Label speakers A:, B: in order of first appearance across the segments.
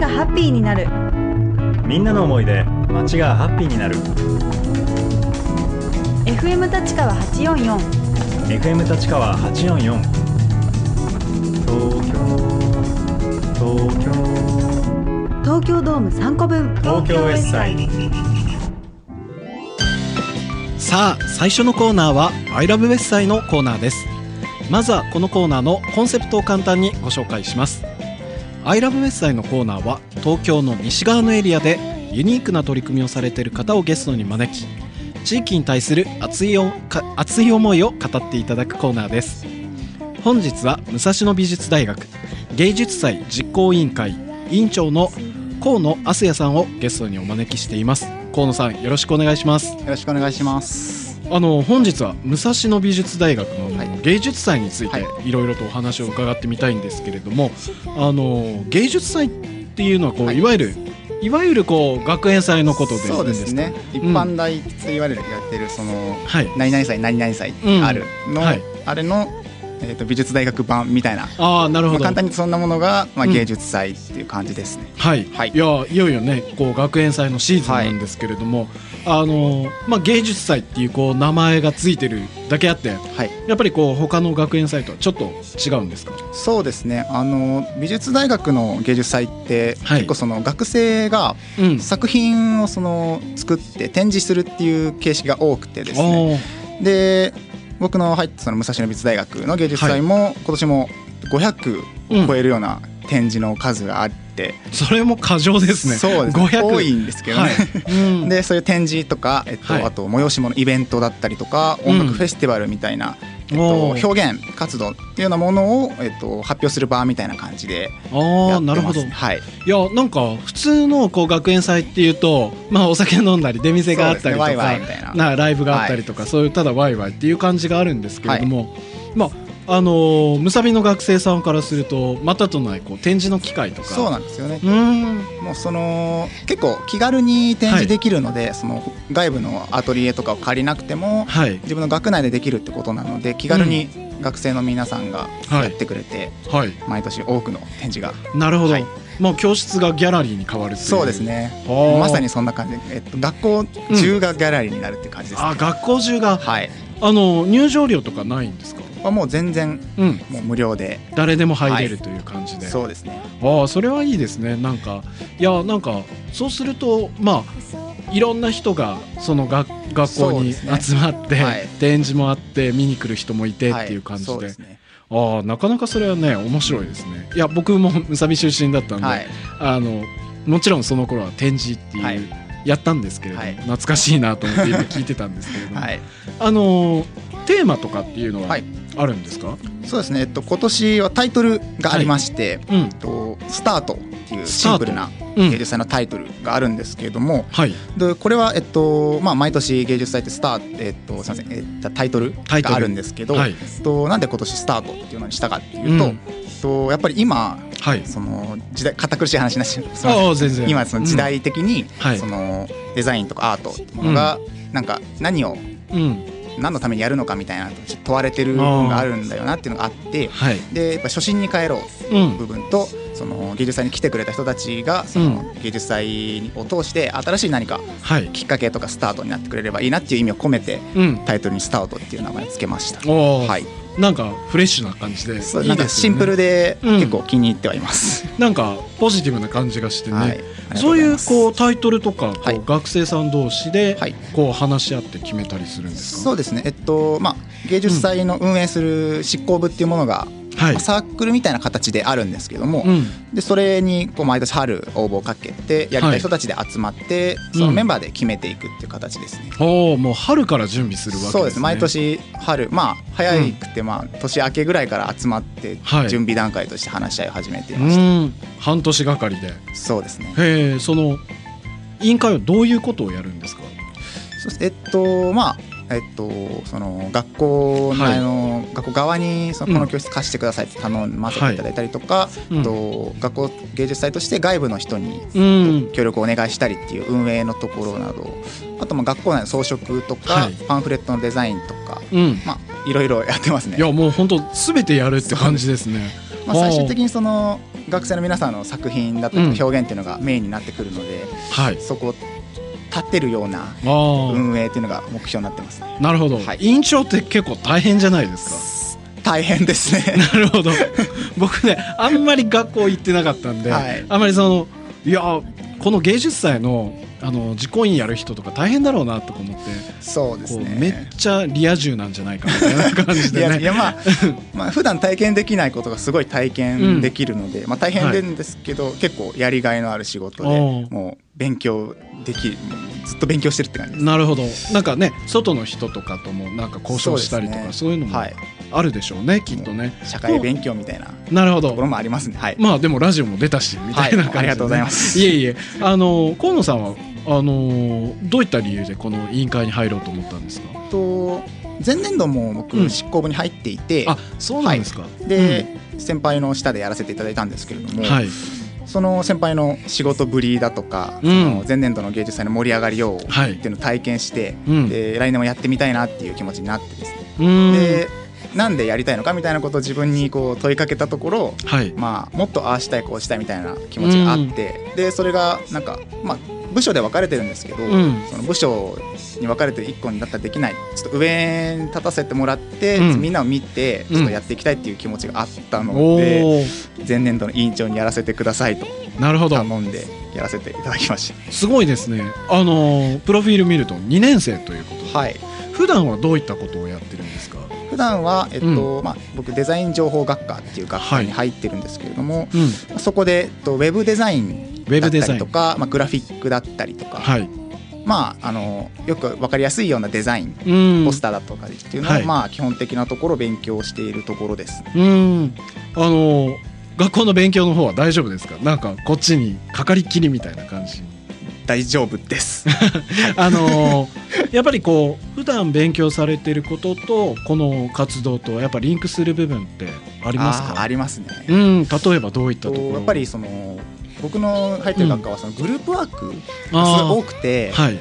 A: がハッピーになる
B: みんなの思いで街がハッピーになる
A: FM 立川844
B: FM 立川844東京東京
A: 東京ドーム3個分
B: 東京 S サイ
C: さあ最初のコーナーは「I love ウェッサイ」のコーナーですまずはこのコーナーのコンセプトを簡単にご紹介します「I love ウェッサイ」のコーナーは東京の西側のエリアでユニークな取り組みをされている方をゲストに招き地域に対する熱い熱い思いを語っていただくコーナーです。本日は武蔵野美術大学芸術祭実行委員会委員長の河野敦也さんをゲストにお招きしています。河野さんよろしくお願いします。
D: よろしくお願いします。
C: あの本日は武蔵野美術大学の
D: はい。
C: 芸術祭について
D: はい。
C: ろいろとお話を伺ってみたいんですけれども、あの芸術祭っていうのはこう、
D: はい。
C: い、わゆるいわゆるこう学園祭のことで
D: そうですね。一
C: うん
D: 般大と言われるやってるその
C: はい。
D: 何々祭何々祭
C: うん。
D: あるの、
C: はい。
D: あれのえっ、と美術大学版みたいな。まあ、
C: なるほど、
D: 簡単にそんなものが、まあ、
C: うん。
D: 芸術祭っていう感じですね。
C: はい、
D: はい。
C: いやいよいよねこう学園祭のシーズンなんですけれども、あのまあ、芸術祭っていうこう名前がついてるだけあって
D: はい。
C: やっぱりこう他の学園祭とはちょっと違うんですか？
D: そうですね。あの美術大学の芸術祭って、
C: はい
D: 結構その学生が
C: うん
D: 作品をその作って展示するっていう形式が多くてですね。
C: あ
D: で僕の入ったその武蔵野美術大学の芸術祭も、今年も500
C: うん
D: を超えるような展示の数があって、
C: ーそれも過剰ですね。
D: そうですね。
C: 500
D: 多いんですけどね、
C: はい。うん。
D: でそういう展示とか、えっと
C: はい。
D: あと催し物イベントだったりとか音楽フェスティバルみたいな、えっと表現活動っていうようなものを、えっと、発表する場みたいな感じで
C: あ
D: や
C: あ
D: って
C: なるほど。
D: はい。
C: やなんか普通のこう学園祭っていうとまあお酒飲んだり出店があったりとかライブがあったりとか、そういうただワイワイっていう感じがあるんですけれども、まああのーむさびの学生さんからするとまたとないこう展示の機会とか。
D: そうなんですよね。もうその結構気軽に展示できるので、その外部のアトリエとかを借りなくても
C: はい。
D: 自分の学内でできるってことなので気軽に学生の皆さんが
C: はい。
D: やってくれて、
C: はい。
D: 毎年多くの展示が。
C: なるほど、
D: はい。
C: もう教室がギャラリーに変わる
D: そうですね。まさにそんな感じ。で、えっと、学校中がギャラリーになるって感じです、ね。
C: あ学校中が？
D: はい。
C: あの入場料とかないんですか？
D: はもう全然
C: うん。
D: もう無料で。
C: 誰でも入れるという感じで、
D: そうですね。
C: ああそれはいいですね。なんかいやなんかそうするとまあいろんな人がその学学校に集まって、
D: はい。
C: 展示もあって見に来る人もいてっていう感じで,、
D: はい、ですね。
C: ああなかなかそれはね面白いですね。いや僕もむさび出身だったんで、
D: はい。
C: あのもちろんその頃は展示っていう、
D: はい。
C: やったんですけれども、
D: はい。
C: 懐かしいなと思って今聞いてたんですけれども、
D: はい。
C: あのテーマとかっていうのは
D: はい
C: あるんですか、
D: そうですね。えっと今年はタイトルがありまして、
C: うん。
D: えっとスタートっていうシンプルな
C: うん。
D: 芸術祭のタイトルがあるんですけれども、
C: はい。
D: でこれは、えっとまあ、毎年芸術祭ってスタート、えっと、すみません、えっと、タイトルがあるんですけど、
C: はい。
D: えっと、なんで今年スタートっていうのにしたかっていうと、
C: うん。
D: えっと、やっぱり今
C: はい。
D: その時代堅苦しい話になっちゃう今その時代的に、
C: はい。
D: そのデザインとかアートっていうものが、なんか何を
C: うん
D: 何のためにやるのかみたいな問われてる部分があるんだよなっていうのがあって
C: はい。
D: でやっぱ初心に帰ろう部分と、その芸術祭に来てくれた人たちがその芸術祭を通して新しい何か
C: はい。
D: きっかけとかスタートになってくれればいいなっていう意味を込めて
C: うん。
D: タイトルに「スタート」っていう名前を付けました。はい、
C: なんかフレッシュな感じで。いいですよね。
D: なんかシンプルで
C: うん。
D: 結構気に入ってはいます。
C: なんかポジティブな感じがしてね、
D: はい、ありがと
C: そういうこうタイトルとか
D: はい。
C: 学生さん同士で
D: はい。
C: こう話し合って決めたりするんですか、
D: そうですね、えっとまあ、芸術祭の運営する執行部っていうものが、
C: はい。
D: まあサークルみたいな形であるんですけども、
C: うん。
D: でそれにこう毎年春応募をかけてやりたい人たちで集まって、そのメンバーで決めていくっていう形ですね。
C: おーもう春から準備するわけですね。
D: そうです。毎年春まあ早くてまあ年明けぐらいから集まって
C: はい。
D: 準備段階として話し合いを始めていました、
C: ん。半年がかりで。
D: そうですね。
C: へえその委員会はどういうことをやるんですか？
D: えっとまあえっと、その学校の,、
C: はい。
D: あの学校側にそのこの教室貸してくださいって頼ませていただいたりとか、
C: うん。
D: えっと、学校芸術祭として外部の人に
C: うん。
D: 協力をお願いしたりっていう運営のところなどあとまあ学校内の装飾とか、
C: はい。
D: パンフレットのデザインとか、
C: うん。
D: まあ、いろいろやってますね。
C: い。やもう本当すべてやるって感じですね。
D: まあ、最終的にその学生の皆さんの作品だったり
C: うん。
D: 表現っていうのがメインになってくるので、
C: はい。
D: そこを立てるような運営っていうのが目標になってますね。
C: なるほど、
D: はい。
C: 印象って結構大変じゃないです
D: 大変ですね。
C: かなるほど。僕ねあんまり学校行ってなかったんで、
D: はい。
C: あんまりそのいやこの芸術祭のあの実行委員やる人とか大変だろうなとか思って
D: そうですね。
C: めっちゃリア充なんじゃないかみたいな感じでね。
D: いやまあ まあ普段体験できないことがすごい体験できるので、まあ大変なんですけど、結構やりがいのある仕事でもう勉強できるずっと勉強してるって感じです。
C: なるほど。なんかね外の人とかともなんか交渉したりとかそう,、いうのも
D: はい。
C: あるでしょうね、きっとね。
D: 社会勉強みたいな
C: なるほど。
D: ところもありますね。はい、
C: まあでもラジオも出たしみたいな感じ
D: ありがとうございます。
C: いえいえ。あの河野さんはあのどういった理由でこの委員会に入ろうと思ったんですか？
D: と前年度も
C: うん。
D: 僕執行部に入っていて、
C: あそうなんですか、
D: で、先輩の下でやらせていただいたんですけれども、
C: はい
D: その先輩の仕事ぶりだとか、
C: うん。
D: その前年度の芸術祭の盛り上がりをって
C: はい
D: いうのを体験して、
C: うん
D: で来年もやってみたいなっていう気持ちになってですね、
C: うん。
D: でなんでやりたいのかみたいなことを自分にこう問いかけたところ、
C: はい。
D: まあ、もっとああしたいこうしたいみたいな気持ちがあって、でそれがなんか、まあ、部署で分かれてるんですけど、
C: うん。
D: その部署に分かれて一個になったらできない。ちょっと上に立たせてもらって、
C: うん。
D: みんなを見てちょっとやっていきたいっていう気持ちがあったの
C: お
D: で、
C: お
D: 前年度の委員長にやらせてくださいと
C: なるほど。
D: 頼んでやらせていただきまし
C: すごいですね。あのプロフィール見ると2年生ということで、
D: た。はい。
C: 普段はどういったことをやってるんですか？
D: 普段は、えっとまあ、僕デザイン情報学科っていう学科に入ってるんですけれども、
C: うん。
D: そこで、えっと、ウェブデザイン
C: ウェブデザイン。
D: りとか、まあ、グラフィックだったりとか、
C: はい。
D: まあ、あのよく分かりやすいようなデザイン
C: うん。
D: ポスターだとかっていうのを、
C: はい。
D: まあ、基本的なところを勉強しているところです。
C: うん。あの学校の勉強の方は大丈夫ですか？なんかこっちにかかりきりみたいな感じ。
D: 大丈夫です。
C: あのやっぱりこう普段勉強されてることとこの活動とやっぱリンクする部分ってありますか？
D: ありますね。
C: うん。例えばどういったところ？
D: とやっぱりその僕の入ってる学科はそのグループワークが多くて、
C: はい。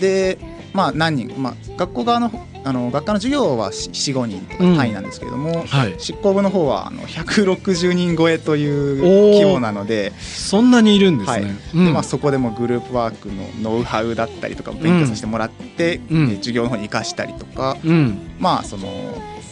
D: でまあ何人、まあ、学校側のあの学科の授業は45人とか単位なんですけれども、
C: はい。
D: 執行部の方はあの160人超えという規模なので
C: そんなにいるんですね、
D: はい。
C: うん。
D: でまあ、そこでもグループワークのノウハウだったりとかを勉強させてもらって、
C: うん。
D: で授業の方に生かしたりとか、
C: うん。
D: まあその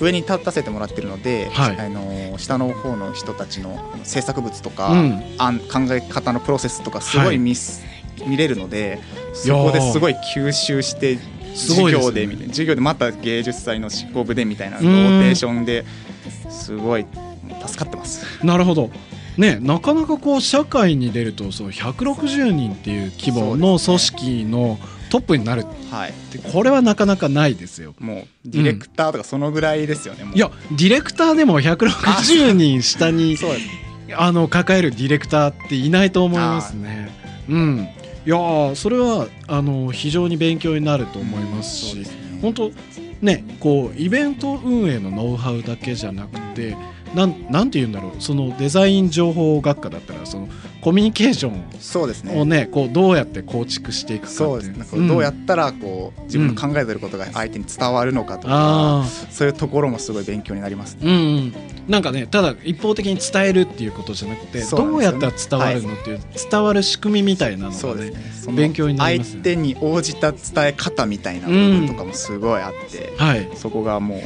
D: 上に立たせてもらってるので、
C: はい。
D: あの下の方の人たちの制作物とか、
C: うん。
D: 案考え方のプロセスとかすご
C: はい。
D: い見す、見れるのでそこですごい吸収して授業でみたいな。授業でまた芸術祭の執行部でみたいなロ
C: うん。
D: ーテーションですごい助かってます。
C: なるほど。ね、なかなかこう社会に出るとそう160人っていう規模の組織のトップになる。っ
D: はい、
C: てこれはなかなかないですよ。
D: もうディレクターとかそのぐらいですよね。もう。
C: いやディレクターでも160人下にあの抱えるディレクターっていないと思いますね。うん、いやーそれはあの非常に勉強になると思いますし、
D: そうですね。
C: 本当ねこうイベント運営のノウハウだけじゃなくてなんなんて言うんだろう。そのデザイン情報学科だったらそのコミュニケーション
D: そうですね。
C: をねこうどうやって構築していくか
D: そうですどうやったらこう自分の考えてることが相手に伝わるのかとか、
C: あ
D: そういうところもすごい勉強になりますね。
C: ーうんうん。なんかねただ一方的に伝えるっていうことじゃなくて
D: そうなん
C: どうやったら伝わるのっていう、伝わる仕組みみたいなのがね
D: ね。
C: 勉強になりますね。
D: 相手に応じた伝え方みたいな部分とかもすごいあって、
C: はい。
D: そこがもう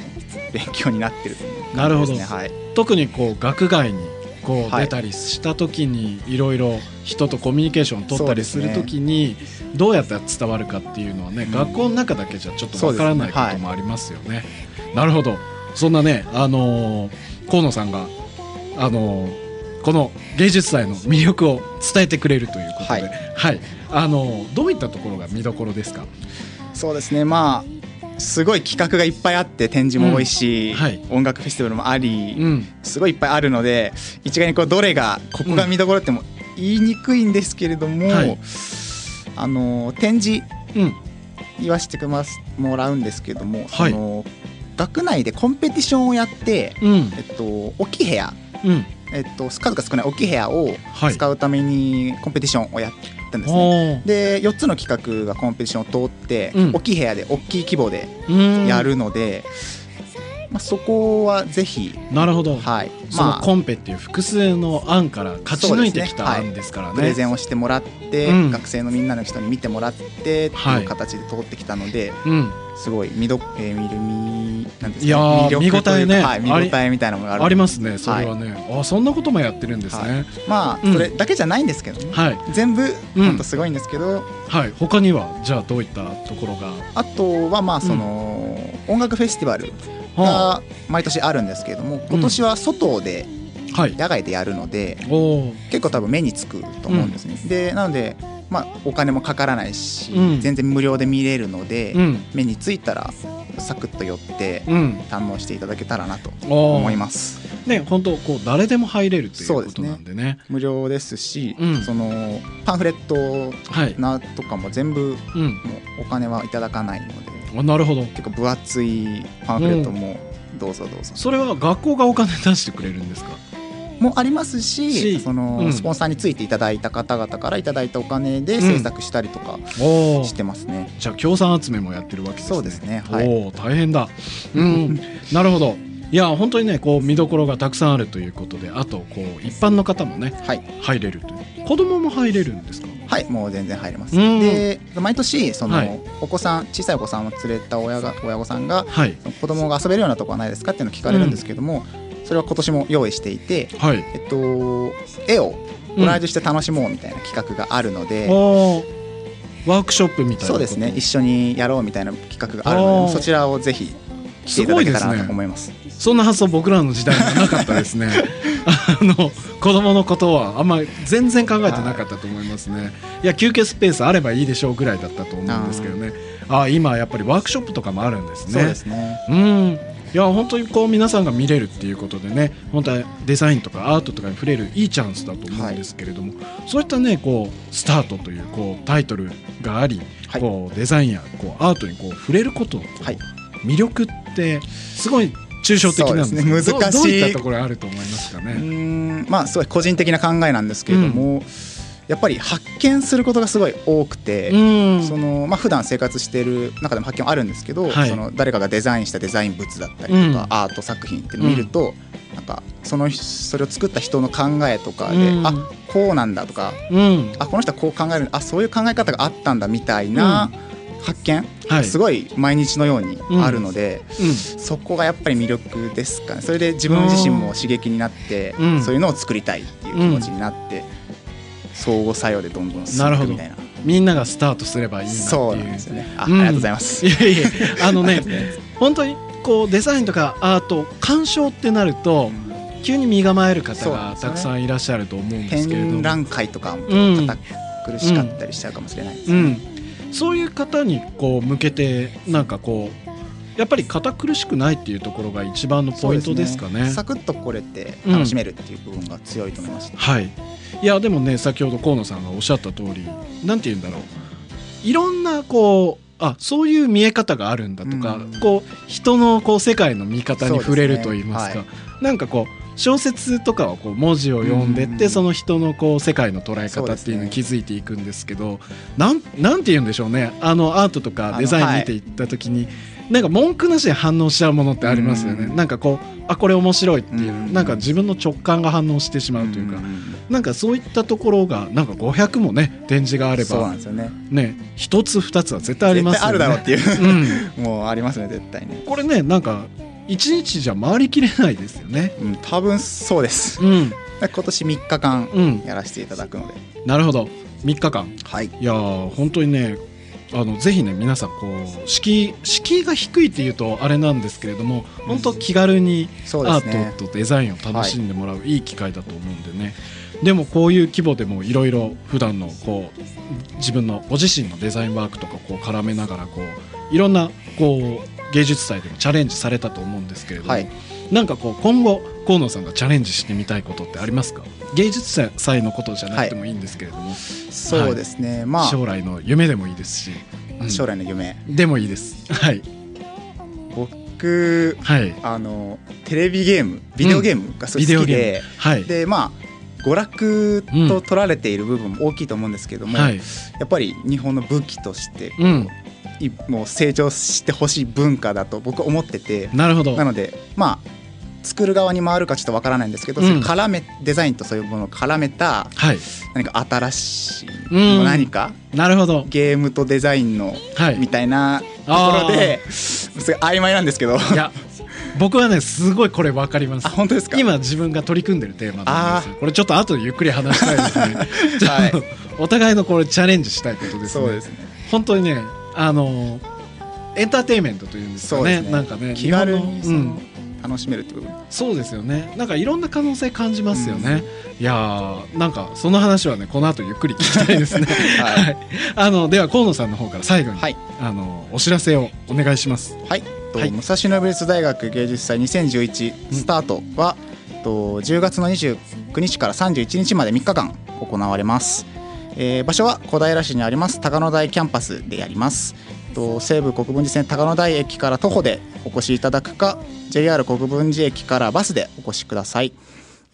D: 勉強になってる
C: なるほど。
D: はい、
C: 特にこう学外にこう
D: はい
C: 出たりした時にいろいろ人とコミュニケーションを取ったりする時にどうやったら伝わるかっていうのはね、
D: うん。
C: 学校の中だけじゃちょっとわからないこともありますよね。なるほど。そんなねあのー河野さんがあのーこの芸術祭の魅力を伝えてくれるということで、は
D: はいい。
C: あのーどういったところが見どころですか？
D: そうですね。まあすごい企画がいっぱいあって展示も多いし、
C: うん。はい。
D: 音楽フェスティバルもあり、
C: うん。
D: すごいいっぱいあるので一概にこうどれがここが見どころっても言いにくいんですけれども、
C: はい。
D: あの展示
C: うん。
D: 言わせてもらうんですけども、
C: はい。
D: その学内でコンペティションをやって、
C: うん。
D: えっと、大きい部屋、
C: うん
D: えっと、数が少ない大きい部屋を
C: はい。
D: 使うためにコンペティションをやったんですね。
C: おー。
D: で4つの企画がコンペティションを通って、
C: うん。
D: 大きい部屋で大きい規模で
C: うん。
D: やるので、まあ、そこはぜひ
C: なるほど、
D: はい。
C: その
D: まあ
C: コンペっていう複数の案から勝ち抜いてきた案ですからね。
D: プレゼンをしてもらって、
C: うん。
D: 学生のみんなの人に見てもらってって
C: はい。
D: いう形で通ってきたので、
C: うん
D: すごい見ど、えー見る見なんですか
C: いやー
D: 魅力というか
C: 見応えね
D: はい、見応えみたいなものがある
C: ありますねそれはね、あそんなこともやってるんですね。
D: まあ
C: うん。
D: それだけじゃないんですけどね、
C: はい。
D: 全部
C: うん
D: 本当すごいんですけど、
C: はい。他にはじゃあどういったところが？
D: あとはまあその、音楽フェスティバル
C: は
D: が毎年あるんですけれども今年は外で
C: あはい。
D: 野外でやるので、結構多分目につくと思うんですね、でなので、まあ、お金もかからないし、
C: うん。
D: 全然無料で見れるので、
C: うん。
D: 目についたらサクッと寄って
C: うん。
D: 堪能していただけたらなと
C: お
D: 思います。
C: ね本当こう誰でも入れるということなんでね。
D: 無料ですし、
C: うん。
D: そのパンフレット
C: はい。
D: なとかも全部
C: うん。
D: もうお金はいただかないので
C: あなるほど。
D: 結構分厚いパンフレットもどうぞどうぞ、
C: それは学校がお金出してくれるんですか？
D: もありますし
C: し
D: その、
C: うん。
D: スポンサーについていただいた方々からいただいたお金で制作したりとかしてますね、
C: じゃあ協賛集めもやってるわけですね。
D: そうですねはい。
C: おお大変だ。うん。なるほど。いや本当にねこう見どころがたくさんあるということであとこう一般の方もね
D: はい。
C: 入れるという。子供も入れるんですか？
D: はいもう全然入れます、
C: うん。
D: で毎年その、
C: はい。
D: お子さん小さいお子さんを連れた親が親御さんが
C: はい。
D: 子供が遊べるようなとこはないですかっていうのを聞かれるんですけども、それは今年も用意していて、
C: はい。
D: えっと、絵をコラージュして楽しもうみたいな企画があるので、
C: おー。ワークショップみたいな
D: そうですね。一緒にやろうみたいな企画があるのでそちらをぜひ来ていただけたらなと思います。
C: そんな発想僕らの時代にはなかったですね。あの子供のことはあんまり全然考えてなかったと思いますね。いや休憩スペースあればいいでしょうぐらいだったと思うんですけどね。ああ今やっぱりワークショップとかもあるんですね。
D: そうですね。
C: うんいや本当にこう皆さんが見れるっていうことでね本当はデザインとかアートとかに触れるいいチャンスだと思うんですけれども、そういったねこうスタートというこうタイトルがあり、
D: はい。
C: こうデザインやこうアートにこう触れることの
D: はい。
C: 魅力ってすごい抽象的なんです
D: ね難しい。
C: どどういったところあると思いますかね？
D: んまあすごい個人的な考えなんですけれども、やっぱり発見することがすごい多くて、
C: うん。
D: そのまあ普段生活している中でも発見はあるんですけど、
C: はい。
D: その誰かがデザインしたデザイン物だったりとか、
C: うん。
D: アート作品っていうのを見ると、なんかそのそれを作った人の考えとかで、
C: うん。
D: あこうなんだとか
C: うん。
D: あこの人はこう考えるあそういう考え方があったんだみたいな発見、
C: はい。
D: すごい毎日のようにあるので、
C: うん。
D: そこがやっぱり魅力ですかね。それで自分自身も刺激になって、
C: うん。
D: そういうのを作りたいっていう気持ちになって、相互作用でどんどん進んでみたいな。
C: みんながスタートすればいいなっていう。
D: そうなんですよね。あ,、
C: うん。
D: ありがとうございます。
C: いやいやあのね 本当にこうデザインとかアート鑑賞ってなると急に身構える方がたくさんいらっしゃると思うんですけれども。
D: 展覧会とかも
C: うん
D: 堅苦しかったりしちゃうかもしれないです、
C: うん、そういう方にこう向けてなんかこうやっぱり堅苦しくないっていうところが一番のポイントですかね。
D: サクッとこれて楽しめるっていう部分が強いと思いました、
C: はい、いやでもね先ほど河野さんがおっしゃった通りなんて言うんだろう。いろんなこうあそういう見え方があるんだとか、
D: うん。
C: こう人のこう世界の見方に触れると言いますか。
D: は
C: なんかこう小説とかはこう文字を読んでって、
D: うん。
C: その人のこう世界の捉え方っていうのに気づいていくんですけどなんなんて言うんでしょうね。あのアートとかデザイン見ていった時に、なんか文句なしで反応しちゃうものってありますよね、
D: うん。
C: なんかこうあこれ面白いっていう、
D: うん。
C: なんか自分の直感が反応してしまうというか、
D: ん。
C: なんかそういったところがなんか500もね展示があれ
D: そうな
C: ば
D: んですよね。
C: ね一つ二つは絶対ありますよね。
D: あるだろうっていう。
C: うん、
D: もうありますね絶対ね、
C: これねなんか一日じゃ回りきれないですよね。
D: うん、多分そうです。
C: うん。
D: 今年3日間
C: うん。
D: やらせていただくので、
C: なるほど。3日間。
D: はい。
C: いやー本当にねあのぜひね皆さんこう敷居敷居が低いっていうとあれなんですけれども本当気軽にアートとデザインを楽しんでもらういい機会だと思うんでね、でもこういう規模でもいろいろ普段のこう自分のご自身のデザインワークとかこう絡めながらこういろんなこう芸術祭でもチャレンジされたと思うんですけれども、
D: はい。
C: なんかこう今後河野さんがチャレンジしてみたいことってありますか？芸術祭のことじゃなくてもいいんですけれども、
D: そうですね、まあ。
C: 将来の夢でもいいですし、うん。
D: 将来の夢。
C: でもいいです。はい。
D: 僕
C: はい。
D: あのテレビゲームビデオゲームがすごい好きで、
C: ム。はい。
D: でまあ娯楽と取られている部分も大きいと思うんですけども、
C: はい。
D: やっぱり日本の武器として
C: うん。
D: いもう成長してほしい文化だと僕は思ってて。
C: なるほど。
D: なのでまあ作る側に回るかちょっとわからないんですけど、
C: うん。
D: 絡めデザインとそういうものを絡めた
C: はい。
D: 何か新しい、
C: うん。
D: 何か
C: なるほど。
D: ゲームとデザインの
C: はい。
D: みたいなところですごい曖昧なんですけど。
C: いや僕はねすごいこれ分かります。
D: あ本当ですか？
C: 今自分が取り組んでるテーマなんですこれちょっと後でゆっくり話したいですね。ちょっとお互いのこれチャレンジしたいことですね。
D: そうですね。
C: 本当にねあのエンターテインメントというんですかね。
D: そうですね。
C: なんかね
D: 気軽に
C: うん
D: 楽しめるって部分。
C: そうですよね。なんかいろんな可能性感じますよね、いやーなんかその話はねこの後ゆっくり聞きたいですね。
D: はい。
C: はい。あのでは河野さんの方から最後に、
D: はい。
C: あのお知らせをお願いします。
D: はい、と
C: はい。
D: 武蔵野美術大学芸術祭2011スタートは、と10月の29日から31日まで3日間行われます、えー場所は小平市にあります高野台キャンパスでやりますと西武国分寺線高野台駅から徒歩でお越しいただくか JR 国分寺駅からバスでお越しください。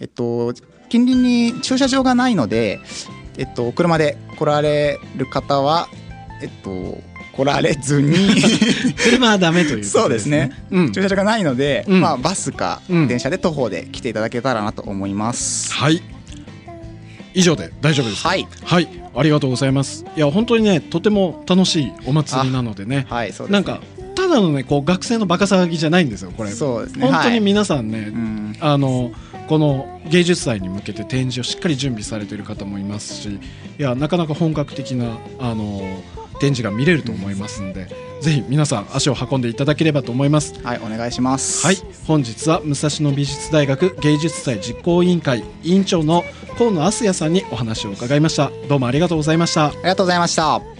D: えっと近隣に駐車場がないのでえっと車で来られる方はえっと来られずに
C: 車はダメということ
D: そうですね。
C: うん。
D: 駐車場がないので、
C: うん。
D: まあ、バスか
C: うん。
D: 電車で徒歩で来ていただけたらなと思います。
C: はい。以上で大丈夫ですか？
D: はい、
C: はいありがとうございますいや本当にねとても楽しいお祭りなのでね
D: はい、そうです、ね。
C: なんかただのねこう学生のバカ騒ぎじゃないんですよこれ
D: そうですね。
C: 本当に
D: はい
C: 皆さんね、
D: うん、
C: あのこの芸術祭に向けて展示をしっかり準備されている方もいますしいやなかなか本格的なあの展示が見れると思いますので、ぜひ皆さん足を運んでいただければと思います。
D: はい、お願いします。
C: はい、本日は武蔵野美術大学芸術祭実行委員会委員長の河野敦也さんにお話を伺いました。どうもありがとうございました。
D: ありがとうございました。